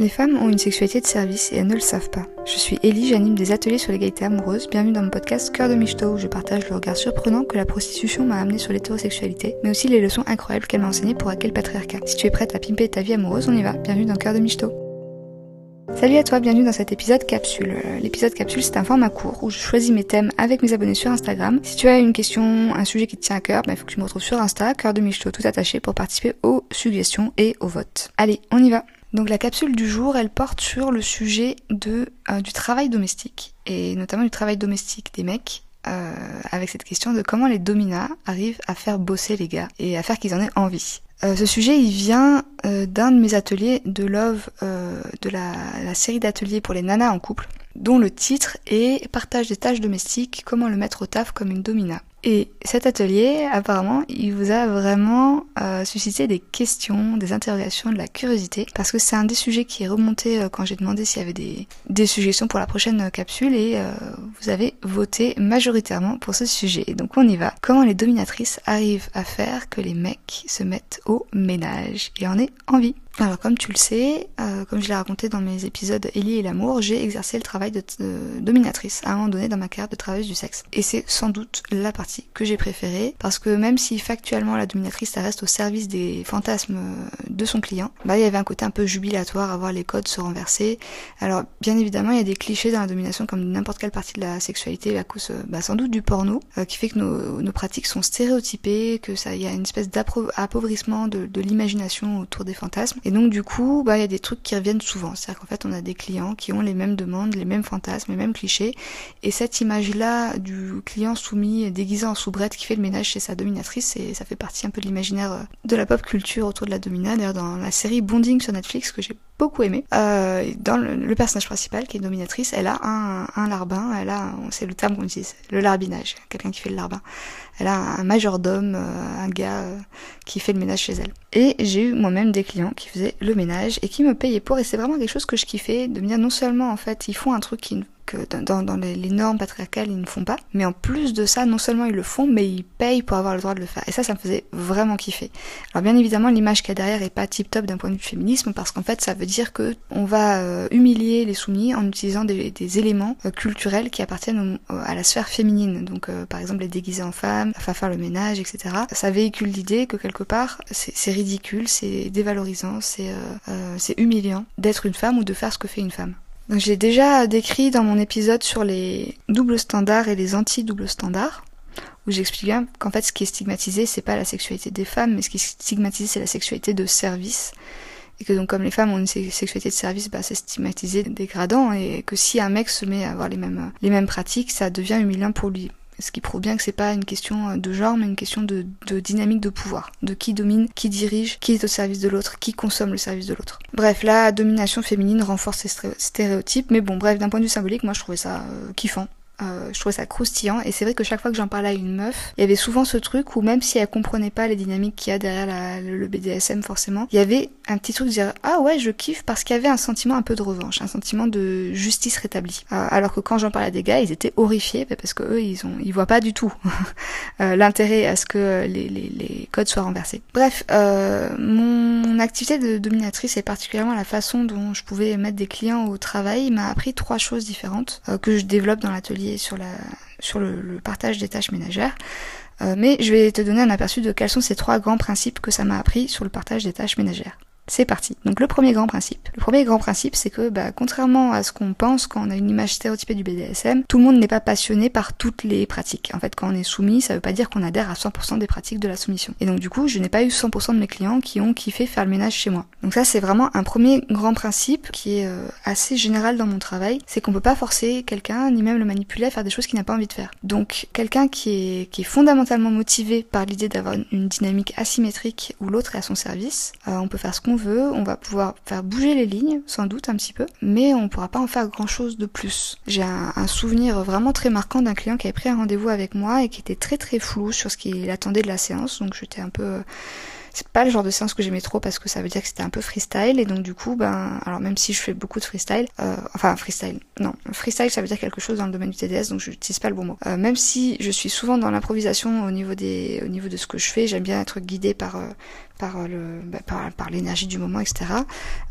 Les femmes ont une sexualité de service et elles ne le savent pas. Je suis Ellie, j'anime des ateliers sur l'égalité amoureuse. Bienvenue dans mon podcast Cœur de Michto où je partage le regard surprenant que la prostitution m'a amené sur l'hétérosexualité, mais aussi les leçons incroyables qu'elle m'a enseignées pour quel patriarcat. Si tu es prête à pimper ta vie amoureuse, on y va. Bienvenue dans Cœur de Michto. Salut à toi, bienvenue dans cet épisode capsule. Euh, l'épisode capsule, c'est un format court où je choisis mes thèmes avec mes abonnés sur Instagram. Si tu as une question, un sujet qui te tient à cœur, il bah, faut que tu me retrouves sur Insta, cœur de Michto tout attaché pour participer aux suggestions et aux votes. Allez, on y va. Donc la capsule du jour, elle porte sur le sujet de, euh, du travail domestique, et notamment du travail domestique des mecs, euh, avec cette question de comment les dominas arrivent à faire bosser les gars et à faire qu'ils en aient envie. Euh, ce sujet, il vient d'un de mes ateliers de Love, de la, la série d'ateliers pour les nanas en couple, dont le titre est Partage des tâches domestiques, comment le mettre au taf comme une domina. Et cet atelier, apparemment, il vous a vraiment euh, suscité des questions, des interrogations, de la curiosité, parce que c'est un des sujets qui est remonté euh, quand j'ai demandé s'il y avait des, suggestions pour la prochaine euh, capsule, et vous avez voté majoritairement pour ce sujet. Donc on y va. Comment les dominatrices arrivent à faire que les mecs se mettent au ménage? Et en aient envie alors comme tu le sais, euh, comme je l'ai raconté dans mes épisodes Ellie et l'amour, j'ai exercé le travail de, dominatrice à un moment donné dans ma carrière de travailleuse du sexe. Et c'est sans doute la partie que j'ai préférée parce que même si factuellement la dominatrice ça reste au service des fantasmes euh, de son client, bah il y avait un côté un peu jubilatoire à voir les codes se renverser. Alors bien évidemment il y a des clichés dans la domination comme n'importe quelle partie de la sexualité à cause euh, bah, sans doute du porno qui fait que nos, pratiques sont stéréotypées, que ça y a une espèce d'appauvrissement de l'imagination autour des fantasmes. Et donc du coup, bah il y a des trucs qui reviennent souvent. C'est-à-dire qu'en fait, on a des clients qui ont les mêmes demandes, les mêmes fantasmes, les mêmes clichés. Et cette image-là du client soumis, déguisé en soubrette, qui fait le ménage chez sa dominatrice, et ça fait partie un peu de l'imaginaire euh, de la pop culture autour de la domina. D'ailleurs, dans la série Bonding sur Netflix, que j'ai beaucoup aimé, euh, dans le, personnage principal, qui est dominatrice, elle a un, un larbin, elle a, c'est le terme qu'on utilise, le larbinage, quelqu'un qui fait le larbin. Elle a un majordome, euh, un gars euh, qui fait le ménage chez elle. Et j'ai eu moi-même des clients qui faisaient le ménage et qui me payaient pour, et c'est vraiment quelque chose que je kiffais, de me non seulement en fait ils font un truc qui dans, dans les, normes patriarcales, ils ne font pas. Mais en plus de ça, non seulement ils le font, mais ils payent pour avoir le droit de le faire. Et ça, ça me faisait vraiment kiffer. Alors bien évidemment, l'image qu'il y a derrière est pas tip top d'un point de vue féminisme, parce qu'en fait, ça veut dire que on va euh, humilier les soumis en utilisant des, éléments euh, culturels qui appartiennent à la sphère féminine. Donc, euh, par exemple, les déguiser en femme, faire le ménage, etc. Ça véhicule l'idée que quelque part, c'est ridicule, c'est dévalorisant, c'est humiliant d'être une femme ou de faire ce que fait une femme. J'ai déjà décrit dans mon épisode sur les doubles standards et les anti-doubles standards, où j'expliquais qu'en fait ce qui est stigmatisé c'est pas la sexualité des femmes, mais ce qui est stigmatisé c'est la sexualité de service. Et que donc comme les femmes ont une sexualité de service, bah, c'est stigmatisé, dégradant, et que si un mec se met à avoir les mêmes, les mêmes pratiques, ça devient humiliant pour lui. Ce qui prouve bien que c'est pas une question de genre, mais une question de, dynamique de pouvoir, de qui domine, qui dirige, qui est au service de l'autre, qui consomme le service de l'autre. Bref, la domination féminine renforce ces stéréotypes, mais bon, bref, d'un point de vue symbolique, moi je trouvais ça euh, kiffant. Euh, je trouvais ça croustillant et c'est vrai que chaque fois que j'en parlais à une meuf, il y avait souvent ce truc où même si elle comprenait pas les dynamiques qu'il y a derrière la, le BDSM forcément, il y avait un petit truc de dire ah ouais je kiffe parce qu'il y avait un sentiment un peu de revanche, un sentiment de justice rétablie. Euh, alors que quand j'en parlais à des gars, ils étaient horrifiés bah, parce que eux ils ont ils voient pas du tout euh, l'intérêt à ce que les, les, les, codes soient renversés. Bref, mon activité de dominatrice et particulièrement la façon dont je pouvais mettre des clients au travail m'a appris trois choses différentes que je développe dans l'atelier sur, le, partage des tâches ménagères. Euh, mais je vais te donner un aperçu de quels sont ces trois grands principes que ça m'a appris sur le partage des tâches ménagères. C'est parti. Donc le premier grand principe. Le premier grand principe, c'est que bah, contrairement à ce qu'on pense quand on a une image stéréotypée du BDSM, tout le monde n'est pas passionné par toutes les pratiques. En fait, quand on est soumis, ça veut pas dire qu'on adhère à 100% des pratiques de la soumission. Et donc du coup, je n'ai pas eu 100% de mes clients qui ont kiffé faire le ménage chez moi. Donc ça, c'est vraiment un premier grand principe qui est euh, assez général dans mon travail, c'est qu'on peut pas forcer quelqu'un, ni même le manipuler à faire des choses qu'il n'a pas envie de faire. Donc quelqu'un qui est, qui est fondamentalement motivé par l'idée d'avoir une dynamique asymétrique où l'autre est à son service, euh, on peut faire ce qu'on on va pouvoir faire bouger les lignes, sans doute un petit peu, mais on pourra pas en faire grand chose de plus. J'ai un, souvenir vraiment très marquant d'un client qui avait pris un rendez-vous avec moi et qui était très très flou sur ce qu'il attendait de la séance, donc j'étais un peu c'est pas le genre de séance que j'aimais trop parce que ça veut dire que c'était un peu freestyle et donc du coup ben alors même si je fais beaucoup de freestyle euh, enfin freestyle non freestyle ça veut dire quelque chose dans le domaine du TDS donc je n'utilise pas le bon mot euh, même si je suis souvent dans l'improvisation au niveau au niveau de ce que je fais j'aime bien être guidée par euh, par le bah, par, l'énergie du moment, etc.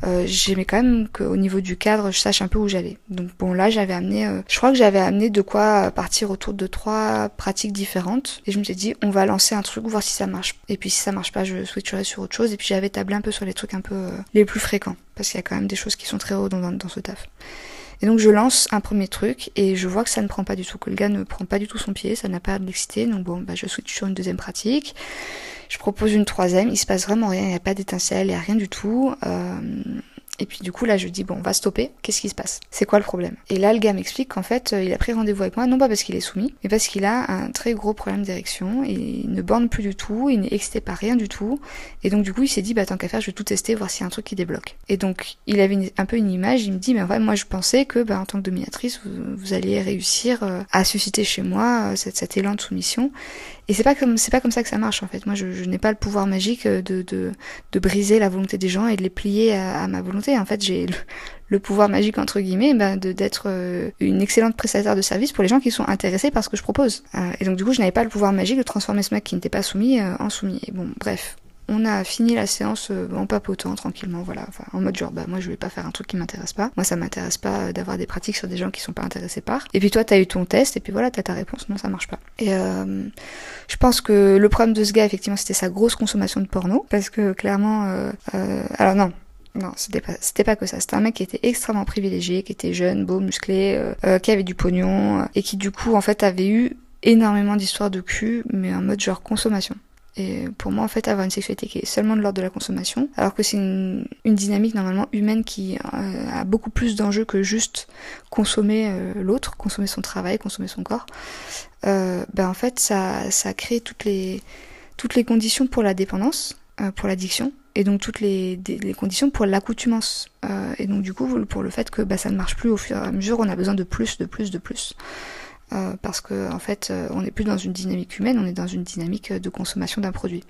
Euh, j'aimais quand même qu'au niveau du cadre, je sache un peu où j'allais. Donc bon, là, j'avais amené, euh, je crois que j'avais amené de quoi partir autour de trois pratiques différentes. Et je me suis dit, on va lancer un truc, voir si ça marche. Et puis si ça marche pas, je switcherai sur autre chose. Et puis j'avais tablé un peu sur les trucs un peu euh, les plus fréquents, parce qu'il y a quand même des choses qui sont très redondantes dans ce taf. Et donc je lance un premier truc et je vois que ça ne prend pas du tout, que le gars ne prend pas du tout son pied, ça n'a pas de l'exciter. Donc bon, bah je switch sur une deuxième pratique. Je propose une troisième, il se passe vraiment rien, il n'y a pas d'étincelle, il n'y a rien du tout. Euh, et puis du coup là je dis bon on va stopper, qu'est-ce qui se passe? C'est quoi le problème? Et là le gars m'explique qu'en fait euh, il a pris rendez-vous avec moi non pas parce qu'il est soumis, mais parce qu'il a un très gros problème d'érection, il ne borne plus du tout, il n'est excité par rien du tout, et donc du coup il s'est dit bah tant qu'à faire je vais tout tester, voir s'il y a un truc qui débloque. Et donc il avait un peu une image, il me dit mais en moi je pensais que bah, en tant que dominatrice vous, alliez réussir euh, à susciter chez moi euh, cet élan de soumission, et c'est pas comme c'est pas comme ça que ça marche en fait. Moi, je, n'ai pas le pouvoir magique de, de, de, briser la volonté des gens et de les plier à, ma volonté. En fait, j'ai le, pouvoir magique entre guillemets ben, de d'être euh, une excellente prestataire de service pour les gens qui sont intéressés par ce que je propose. Euh, et donc du coup, je n'avais pas le pouvoir magique de transformer ce mec qui n'était pas soumis euh, en soumis. Et bon, bref, on a fini la séance euh, en papotant tranquillement, voilà, en mode genre bah moi je vais pas faire un truc qui m'intéresse pas. Moi ça m'intéresse pas euh, d'avoir des pratiques sur des gens qui sont pas intéressés par. Et puis toi t'as eu ton test et puis voilà t'as ta réponse. Non ça marche pas. Et euh, je pense que le problème de ce gars effectivement c'était sa grosse consommation de porno parce que clairement, euh, euh, alors non, non, c'était pas, c'était pas que ça. C'était un mec qui était extrêmement privilégié, qui était jeune, beau, musclé, qui avait du pognon et qui du coup en fait avait eu énormément d'histoires de cul, mais en mode genre consommation. Et pour moi, en fait, avoir une sexualité qui est seulement de l'ordre de la consommation, alors que c'est une, dynamique normalement humaine qui euh, a beaucoup plus d'enjeux que juste consommer euh, l'autre, consommer son travail, consommer son corps, euh, ben en fait, ça, ça crée toutes les, toutes les conditions pour la dépendance, pour l'addiction, et donc toutes les, les conditions pour l'accoutumance. et donc du coup, pour le fait que bah, ça ne marche plus au fur et à mesure, on a besoin de plus, de plus, de plus. Euh, parce que en fait euh, on n'est plus dans une dynamique humaine, on est dans une dynamique de consommation d'un produit.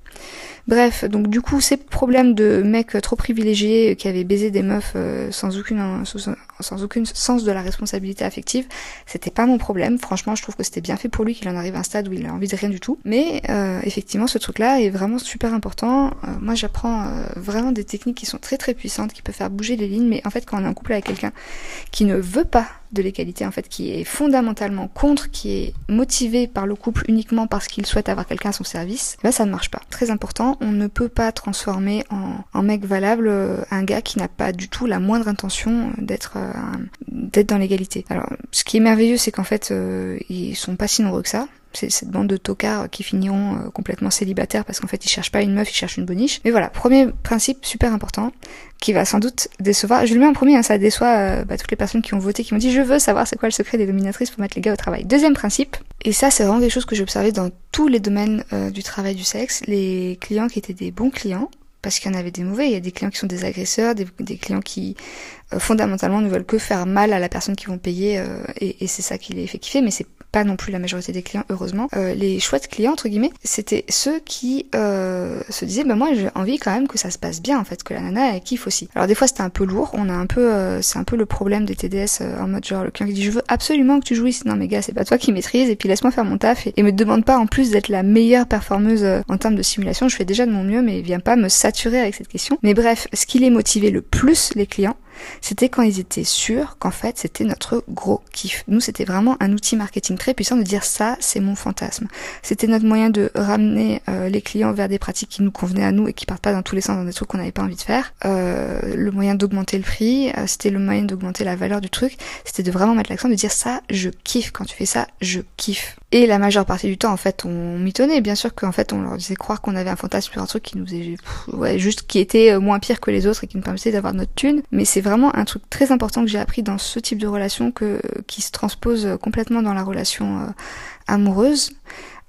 Bref, donc du coup ces problèmes de mecs trop privilégiés qui avaient baisé des meufs euh, sans aucune sans aucune sens de la responsabilité affective, c'était pas mon problème. Franchement, je trouve que c'était bien fait pour lui qu'il en arrive à un stade où il a envie de rien du tout. Mais effectivement, ce truc-là est vraiment super important. moi, j'apprends vraiment des techniques qui sont très très puissantes, qui peuvent faire bouger les lignes. Mais en fait, quand on est en couple avec quelqu'un qui ne veut pas de l'égalité en fait qui est fondamentalement contre, qui est motivé par le couple uniquement parce qu'il souhaite avoir quelqu'un à son service, là ça ne marche pas. Très important, on ne peut pas transformer en, mec valable euh, un gars qui n'a pas du tout la moindre intention d'être euh, d'être dans l'égalité. Alors ce qui est merveilleux c'est qu'en fait euh, ils sont pas si nombreux que ça cette bande de tocards qui finiront euh, complètement célibataires parce qu'en fait ils cherchent pas une meuf, ils cherchent une boniche. Mais voilà, premier principe super important qui va sans doute décevoir. Je le mets en premier, hein, ça déçoit euh, bah, toutes les personnes qui ont voté, qui m'ont dit je veux savoir c'est quoi le secret des dominatrices pour mettre les gars au travail. Deuxième principe, et ça c'est vraiment quelque chose que j'ai observé dans tous les domaines euh, du travail du sexe, les clients qui étaient des bons clients, parce qu'il y en avait des mauvais. Il y a des clients qui sont des agresseurs, des, clients qui fondamentalement ne veulent que faire mal à la personne qui vont payer, et, et c'est ça qui les fait kiffer. Mais c'est non plus la majorité des clients, heureusement. Euh, les chouettes clients, entre guillemets, c'était ceux qui euh, se disaient, bah moi j'ai envie quand même que ça se passe bien, en fait, que la nana kiffe aussi. Alors des fois c'était un peu lourd, on a un peu, euh, c'est un peu le problème des TDS en mode genre le client qui dit je veux absolument que tu jouisses. Non mais gars, c'est pas toi qui maîtrise et puis laisse-moi faire mon taf et, et me demande pas en plus d'être la meilleure performeuse en termes de simulation. Je fais déjà de mon mieux, mais viens pas me saturer avec cette question. Mais bref, ce qui les motivait le plus les clients, c'était quand ils étaient sûrs qu'en fait c'était notre gros kiff. Nous c'était vraiment un outil marketing très puissant de dire ça c'est mon fantasme. C'était notre moyen de ramener euh, les clients vers des pratiques qui nous convenaient à nous et qui partent pas dans tous les sens dans des trucs qu'on n'avait pas envie de faire. Euh, le moyen d'augmenter le prix, euh, c'était le moyen d'augmenter la valeur du truc. C'était de vraiment mettre l'accent de dire ça je kiffe quand tu fais ça je kiffe. Et la majeure partie du temps, en fait, on mitonnait. Bien sûr qu'en fait, on leur disait croire qu'on avait un fantasme sur un truc qui nous est, ouais, juste qui était euh, moins pire que les autres et qui nous permettait d'avoir notre thune. Mais c'est vraiment un truc très important que j'ai appris dans ce type de relation que, qui se transpose complètement dans la relation euh, amoureuse.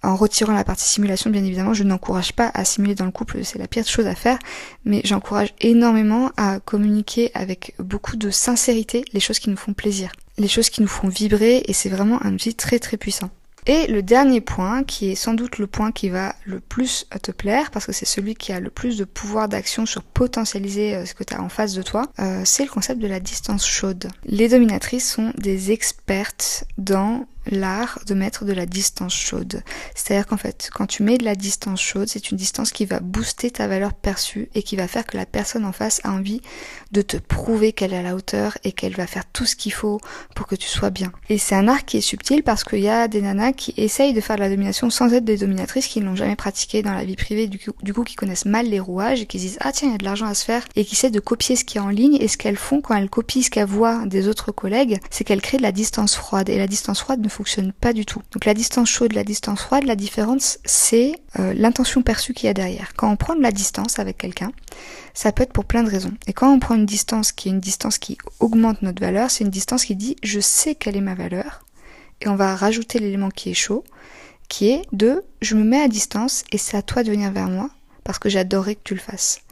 En retirant la partie simulation, bien évidemment, je n'encourage pas à simuler dans le couple, c'est la pire chose à faire, mais j'encourage énormément à communiquer avec beaucoup de sincérité les choses qui nous font plaisir, les choses qui nous font vibrer, et c'est vraiment un outil très très puissant. Et le dernier point, qui est sans doute le point qui va le plus te plaire, parce que c'est celui qui a le plus de pouvoir d'action sur potentialiser euh, ce que tu as en face de toi, euh, c'est le concept de la distance chaude. Les dominatrices sont des expertes dans l'art de mettre de la distance chaude. C'est-à-dire qu'en fait, quand tu mets de la distance chaude, c'est une distance qui va booster ta valeur perçue et qui va faire que la personne en face a envie de te prouver qu'elle est à la hauteur et qu'elle va faire tout ce qu'il faut pour que tu sois bien. Et c'est un art qui est subtil parce qu'il y a des nanas qui essayent de faire de la domination sans être des dominatrices, qui ne l'ont jamais pratiqué dans la vie privée, du coup, qui connaissent mal les rouages et qui disent ah tiens il y a de l'argent à se faire et qui essaient de copier ce qui est en ligne et ce qu'elles font quand elles copient ce qu'elles voient des autres collègues, c'est qu'elles créent de la distance froide et la distance froide ne fonctionne pas du tout. Donc la distance chaude, la distance froide, la différence c'est euh, l'intention perçue qu'il y a derrière. Quand on prend de la distance avec quelqu'un, ça peut être pour plein de raisons. Et quand on prend une distance qui est une distance qui augmente notre valeur, c'est une distance qui dit je sais quelle est ma valeur et on va rajouter l'élément qui est chaud, qui est de je me mets à distance et c'est à toi de venir vers moi parce que j'adorerais que tu le fasses.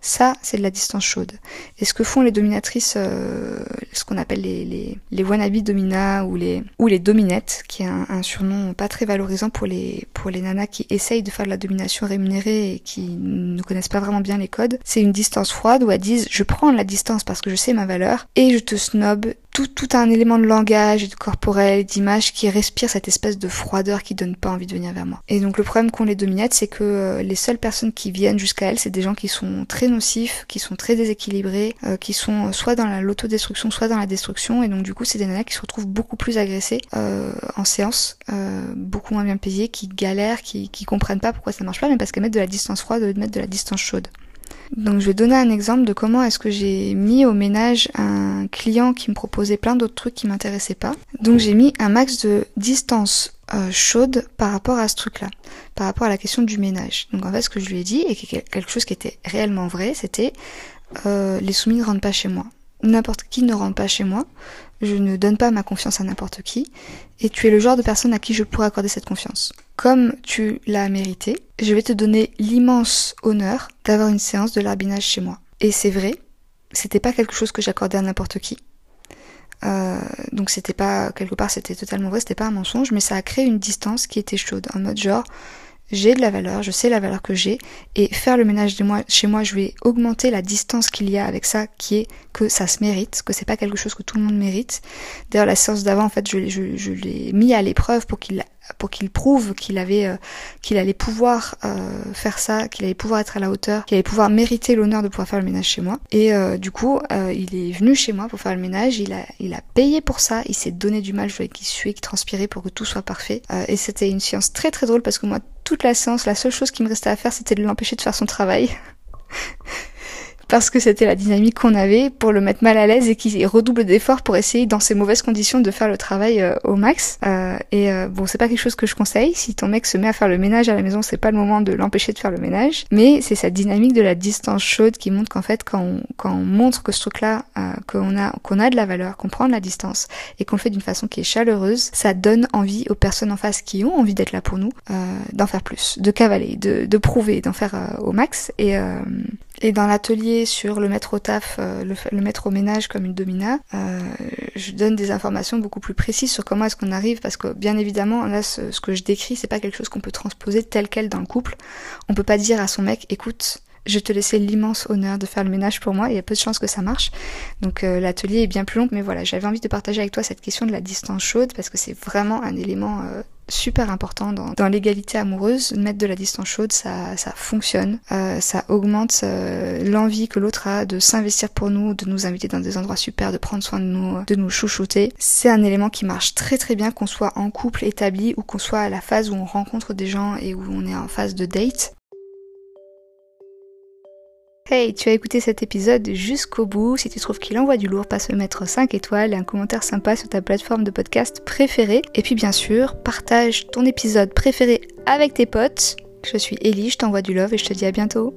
Ça, c'est de la distance chaude. Et ce que font les dominatrices, euh, ce qu'on appelle les, les, les wannabe domina ou les, ou les dominettes, qui est un, un, surnom pas très valorisant pour les, pour les nanas qui essayent de faire de la domination rémunérée et qui ne connaissent pas vraiment bien les codes, c'est une distance froide où elles disent je prends la distance parce que je sais ma valeur et je te snob tout, tout un élément de langage de corporel, d'image qui respire cette espèce de froideur qui donne pas envie de venir vers moi. Et donc le problème qu'ont les dominettes, c'est que euh, les seules personnes qui viennent jusqu'à elles, c'est des gens qui sont très nocifs, qui sont très déséquilibrés, euh, qui sont soit dans l'autodestruction, soit dans la destruction. Et donc du coup, c'est des nanas qui se retrouvent beaucoup plus agressées euh, en séance, euh, beaucoup moins bien payées, qui galèrent, qui, qui comprennent pas pourquoi ça marche pas, mais parce qu'elles mettent de la distance froide au lieu de mettre de la distance chaude. Donc je vais donner un exemple de comment est-ce que j'ai mis au ménage un client qui me proposait plein d'autres trucs qui m'intéressaient pas. Donc j'ai mis un max de distance euh, chaude par rapport à ce truc-là, par rapport à la question du ménage. Donc en fait ce que je lui ai dit, et quelque chose qui était réellement vrai, c'était euh, les soumis ne rentrent pas chez moi. N'importe qui ne rentre pas chez moi, je ne donne pas ma confiance à n'importe qui, et tu es le genre de personne à qui je pourrais accorder cette confiance. Comme tu l'as mérité, je vais te donner l'immense honneur d'avoir une séance de larbinage chez moi. Et c'est vrai, c'était pas quelque chose que j'accordais à n'importe qui. Euh, donc c'était pas quelque part c'était totalement vrai, c'était pas un mensonge, mais ça a créé une distance qui était chaude, en mode genre j'ai de la valeur, je sais la valeur que j'ai, et faire le ménage chez moi, je vais augmenter la distance qu'il y a avec ça, qui est que ça se mérite, que c'est pas quelque chose que tout le monde mérite. D'ailleurs, la séance d'avant, en fait, je, je, je l'ai mis à l'épreuve pour qu'il pour qu'il prouve qu'il avait euh, qu'il allait pouvoir euh, faire ça, qu'il allait pouvoir être à la hauteur, qu'il allait pouvoir mériter l'honneur de pouvoir faire le ménage chez moi. Et euh, du coup, euh, il est venu chez moi pour faire le ménage, il a il a payé pour ça, il s'est donné du mal, je voyais qu'il suait, qu'il transpirait pour que tout soit parfait. Euh, et c'était une séance très très drôle parce que moi toute la séance, la seule chose qui me restait à faire, c'était de l'empêcher de faire son travail. parce que c'était la dynamique qu'on avait pour le mettre mal à l'aise et qu'il redouble d'efforts pour essayer dans ces mauvaises conditions de faire le travail euh, au max. Euh, et euh, bon, c'est pas quelque chose que je conseille. Si ton mec se met à faire le ménage à la maison, c'est pas le moment de l'empêcher de faire le ménage. Mais c'est cette dynamique de la distance chaude qui montre qu'en fait, quand on, quand on montre que ce truc-là, euh, qu'on a qu'on a de la valeur, qu'on prend de la distance et qu'on le fait d'une façon qui est chaleureuse, ça donne envie aux personnes en face qui ont envie d'être là pour nous euh, d'en faire plus, de cavaler, de, de prouver, d'en faire au max. Et et dans l'atelier sur le mettre au taf, euh, le, mettre au ménage comme une domina, euh, je donne des informations beaucoup plus précises sur comment est-ce qu'on arrive, parce que bien évidemment, là, ce, que je décris, c'est pas quelque chose qu'on peut transposer tel quel dans le couple. On peut pas dire à son mec, écoute, je te laissais l'immense honneur de faire le ménage pour moi, il y a peu de chances que ça marche. Donc euh, l'atelier est bien plus long, mais voilà, j'avais envie de partager avec toi cette question de la distance chaude, parce que c'est vraiment un élément super important dans, dans l'égalité amoureuse. Mettre de la distance chaude, ça, ça fonctionne. Euh, ça augmente euh, l'envie que l'autre a de s'investir pour nous, de nous inviter dans des endroits super, de prendre soin de nous, de nous chouchouter. C'est un élément qui marche très très bien qu'on soit en couple établi ou qu'on soit à la phase où on rencontre des gens et où on est en phase de date. Hey, tu as écouté cet épisode jusqu'au bout. Si tu trouves qu'il envoie du lourd, passe le mettre 5 étoiles et un commentaire sympa sur ta plateforme de podcast préférée. Et puis bien sûr, partage ton épisode préféré avec tes potes. Je suis Ellie, je t'envoie du love et je te dis à bientôt.